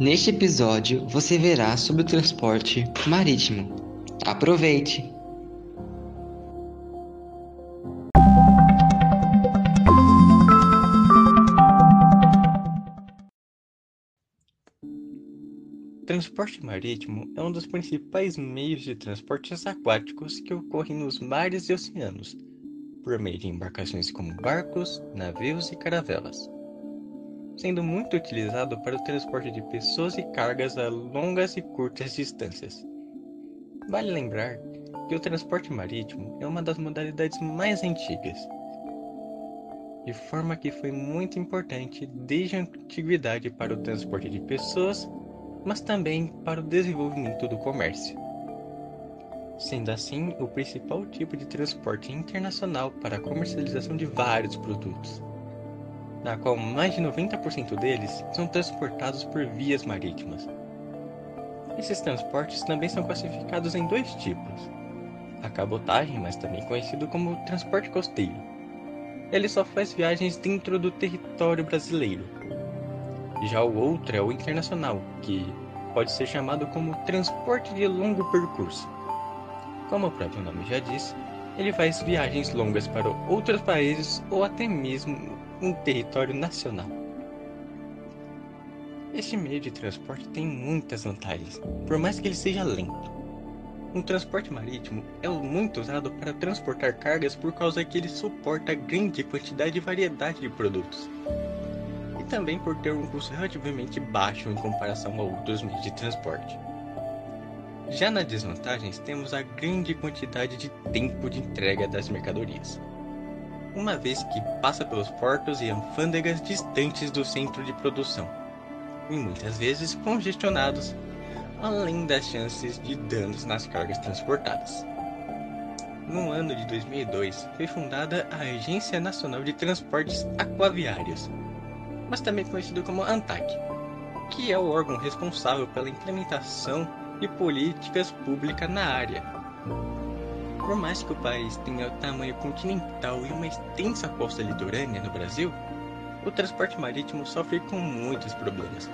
Neste episódio você verá sobre o transporte marítimo. Aproveite! transporte marítimo é um dos principais meios de transportes aquáticos que ocorrem nos mares e oceanos, por meio de embarcações como barcos, navios e caravelas, sendo muito utilizado para o transporte de pessoas e cargas a longas e curtas distâncias. Vale lembrar que o transporte marítimo é uma das modalidades mais antigas, de forma que foi muito importante desde a antiguidade para o transporte de pessoas mas também para o desenvolvimento do comércio. Sendo assim, o principal tipo de transporte internacional para a comercialização de vários produtos, na qual mais de 90% deles são transportados por vias marítimas. Esses transportes também são classificados em dois tipos: a cabotagem, mas também conhecido como transporte costeiro. Ele só faz viagens dentro do território brasileiro, já o outro é o internacional, que pode ser chamado como transporte de longo percurso. Como o próprio nome já diz, ele faz viagens longas para outros países ou até mesmo em território nacional. Este meio de transporte tem muitas vantagens, por mais que ele seja lento. Um transporte marítimo é muito usado para transportar cargas por causa que ele suporta grande quantidade e variedade de produtos também por ter um custo relativamente baixo em comparação a outros meios de transporte. Já nas desvantagens, temos a grande quantidade de tempo de entrega das mercadorias, uma vez que passa pelos portos e alfândegas distantes do centro de produção, e muitas vezes congestionados, além das chances de danos nas cargas transportadas. No ano de 2002, foi fundada a Agência Nacional de Transportes Aquaviários, mas também conhecido como ANTAC, que é o órgão responsável pela implementação de políticas públicas na área. Por mais que o país tenha tamanho continental e uma extensa costa litorânea no Brasil, o transporte marítimo sofre com muitos problemas,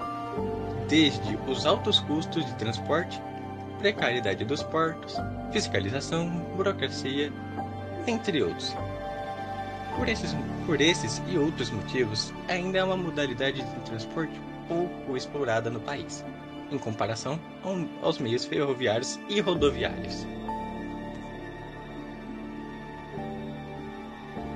desde os altos custos de transporte, precariedade dos portos, fiscalização, burocracia, entre outros. Por esses, por esses e outros motivos, ainda é uma modalidade de transporte pouco explorada no país, em comparação aos meios ferroviários e rodoviários.